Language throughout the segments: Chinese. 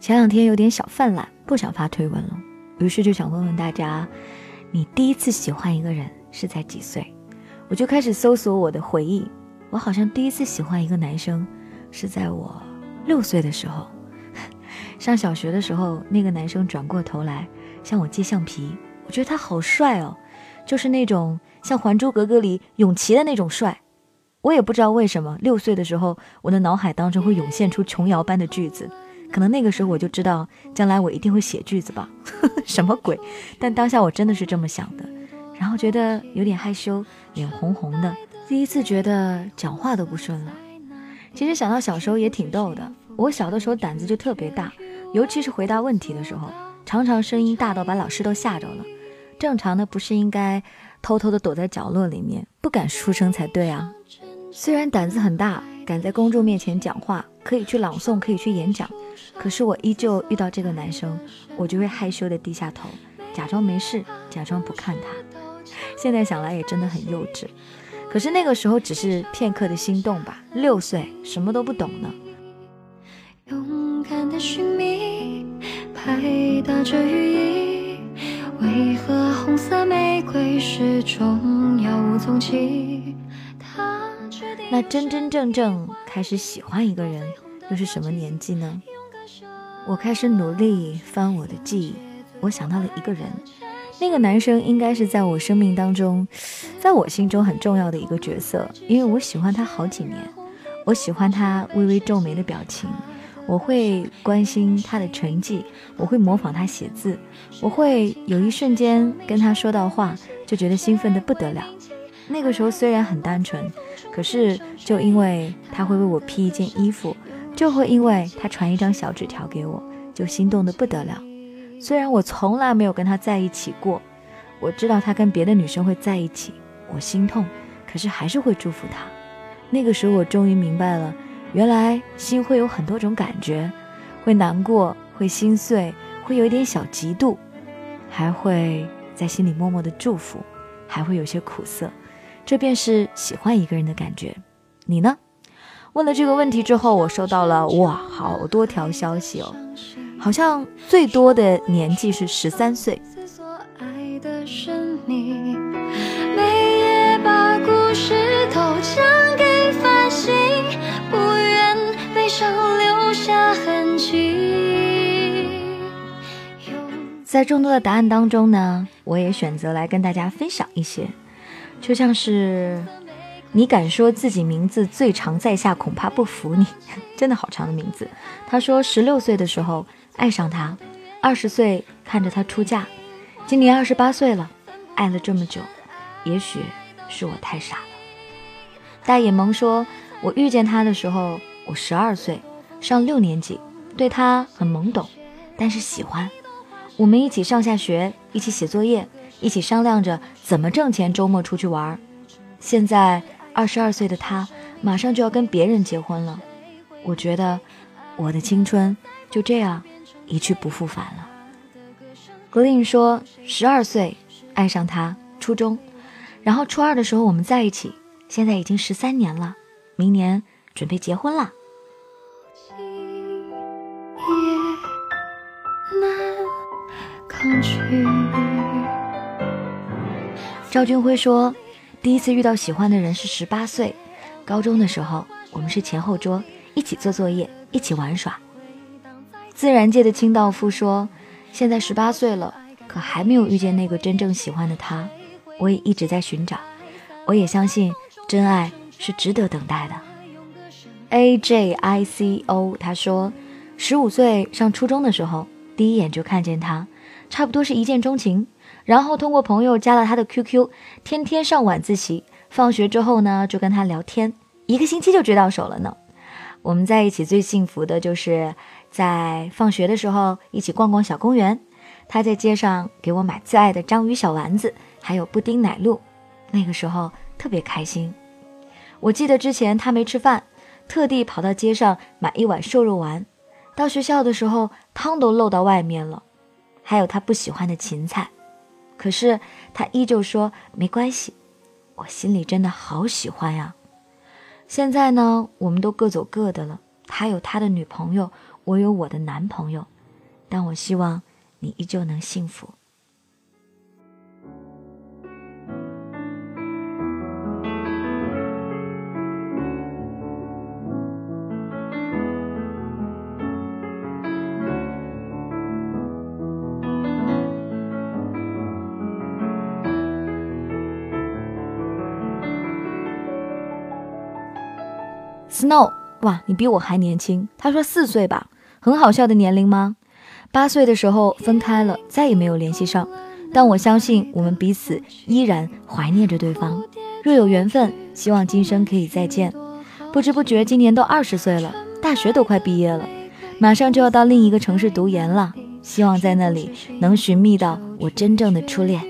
前两天有点小犯懒，不想发推文了，于是就想问问大家，你第一次喜欢一个人是在几岁？我就开始搜索我的回忆，我好像第一次喜欢一个男生是在我六岁的时候。上小学的时候，那个男生转过头来向我借橡皮，我觉得他好帅哦，就是那种像《还珠格格》里永琪的那种帅。我也不知道为什么，六岁的时候，我的脑海当中会涌现出琼瑶般的句子，可能那个时候我就知道将来我一定会写句子吧，什么鬼？但当下我真的是这么想的，然后觉得有点害羞，脸红红的，第一次觉得讲话都不顺了。其实想到小时候也挺逗的，我小的时候胆子就特别大，尤其是回答问题的时候，常常声音大到把老师都吓着了。正常的不是应该偷偷的躲在角落里面，不敢出声才对啊。虽然胆子很大，敢在公众面前讲话，可以去朗诵，可以去演讲，可是我依旧遇到这个男生，我就会害羞的低下头，假装没事，假装不看他。现在想来也真的很幼稚，可是那个时候只是片刻的心动吧，六岁什么都不懂呢。勇敢的寻觅，拍打着羽翼，为何红色玫瑰始终杳无踪迹？那真真正正开始喜欢一个人，又是什么年纪呢？我开始努力翻我的记忆，我想到了一个人，那个男生应该是在我生命当中，在我心中很重要的一个角色，因为我喜欢他好几年，我喜欢他微微皱眉的表情，我会关心他的成绩，我会模仿他写字，我会有一瞬间跟他说到话，就觉得兴奋的不得了。那个时候虽然很单纯。可是，就因为他会为我披一件衣服，就会因为他传一张小纸条给我，就心动的不得了。虽然我从来没有跟他在一起过，我知道他跟别的女生会在一起，我心痛，可是还是会祝福他。那个时候，我终于明白了，原来心会有很多种感觉，会难过，会心碎，会有一点小嫉妒，还会在心里默默的祝福，还会有些苦涩。这便是喜欢一个人的感觉，你呢？问了这个问题之后，我收到了哇，好多条消息哦，好像最多的年纪是十三岁。在众多的答案当中呢，我也选择来跟大家分享一些。就像是你敢说自己名字最长在下，恐怕不服你，真的好长的名字。他说十六岁的时候爱上他，二十岁看着他出嫁，今年二十八岁了，爱了这么久，也许是我太傻了。大眼萌说，我遇见他的时候我十二岁，上六年级，对他很懵懂，但是喜欢。我们一起上下学，一起写作业。一起商量着怎么挣钱，周末出去玩。现在二十二岁的他，马上就要跟别人结婚了。我觉得我的青春就这样一去不复返了。格林说，十二岁爱上他，初中，然后初二的时候我们在一起，现在已经十三年了，明年准备结婚了。赵军辉说：“第一次遇到喜欢的人是十八岁，高中的时候，我们是前后桌，一起做作业，一起玩耍。”自然界的清道夫说：“现在十八岁了，可还没有遇见那个真正喜欢的他。我也一直在寻找，我也相信真爱是值得等待的。”A J I C O 他说：“十五岁上初中的时候，第一眼就看见他，差不多是一见钟情。”然后通过朋友加了他的 QQ，天天上晚自习，放学之后呢就跟他聊天，一个星期就追到手了呢。我们在一起最幸福的就是在放学的时候一起逛逛小公园，他在街上给我买最爱的章鱼小丸子，还有布丁奶露，那个时候特别开心。我记得之前他没吃饭，特地跑到街上买一碗瘦肉丸，到学校的时候汤都漏到外面了，还有他不喜欢的芹菜。可是他依旧说没关系，我心里真的好喜欢呀。现在呢，我们都各走各的了，他有他的女朋友，我有我的男朋友，但我希望你依旧能幸福。Snow，哇，你比我还年轻。他说四岁吧，很好笑的年龄吗？八岁的时候分开了，再也没有联系上。但我相信我们彼此依然怀念着对方。若有缘分，希望今生可以再见。不知不觉，今年都二十岁了，大学都快毕业了，马上就要到另一个城市读研了。希望在那里能寻觅到我真正的初恋。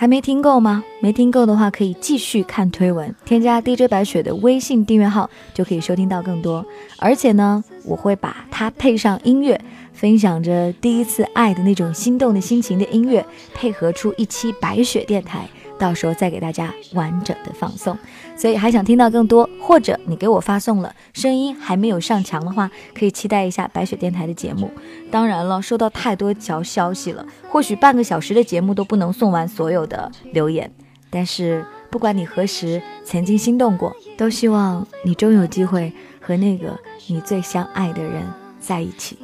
还没听够吗？没听够的话，可以继续看推文，添加 DJ 白雪的微信订阅号，就可以收听到更多。而且呢，我会把它配上音乐，分享着第一次爱的那种心动的心情的音乐，配合出一期白雪电台。到时候再给大家完整的放送，所以还想听到更多，或者你给我发送了声音还没有上墙的话，可以期待一下白雪电台的节目。当然了，收到太多条消息了，或许半个小时的节目都不能送完所有的留言。但是不管你何时曾经心动过，都希望你终有机会和那个你最相爱的人在一起。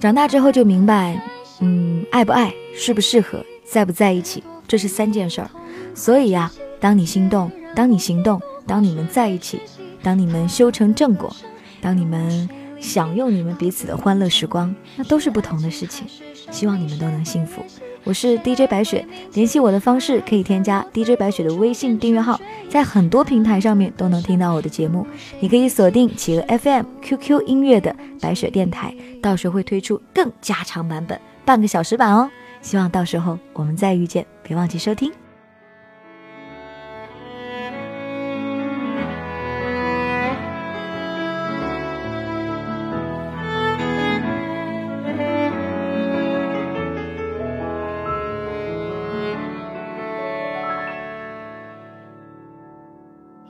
长大之后就明白，嗯，爱不爱，适不适合，在不在一起。这是三件事儿，所以呀，当你心动，当你行动，当你们在一起，当你们修成正果，当你们享用你们彼此的欢乐时光，那都是不同的事情。希望你们都能幸福。我是 DJ 白雪，联系我的方式可以添加 DJ 白雪的微信订阅号，在很多平台上面都能听到我的节目。你可以锁定企鹅 FM、QQ 音乐的白雪电台，到时候会推出更加长版本，半个小时版哦。希望到时候我们再遇见，别忘记收听。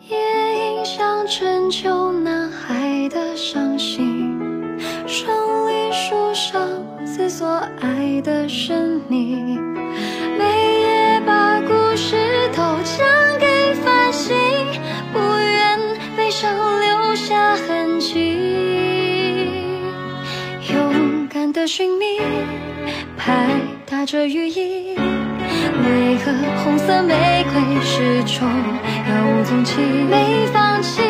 夜莺像春秋的神秘，每夜把故事都讲给繁星，不愿悲伤留下痕迹。勇敢的寻觅，拍打着羽翼，为何红色玫瑰始终杳无踪迹？没放弃，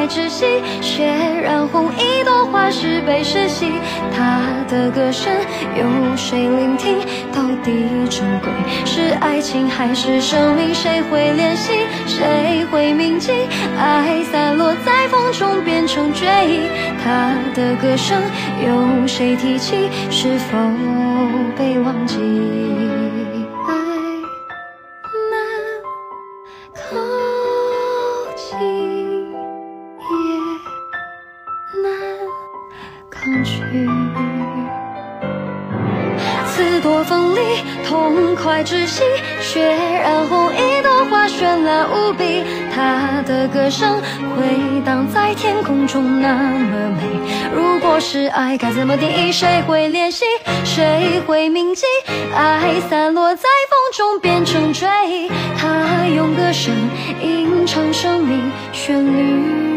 痛快窒息，血染红一朵花是被世袭。他的歌声有谁聆听？到底珍贵是爱情还是生命？谁会怜惜？谁会铭记？爱散落在风中变成追忆。他的歌声有谁提起？是否被忘记？窒息，血染红一朵花，绚烂无比。他的歌声回荡在天空中，那么美。如果是爱，该怎么定义？谁会怜惜？谁会铭记？爱散落在风中，变成追忆。他用歌声吟唱生命旋律。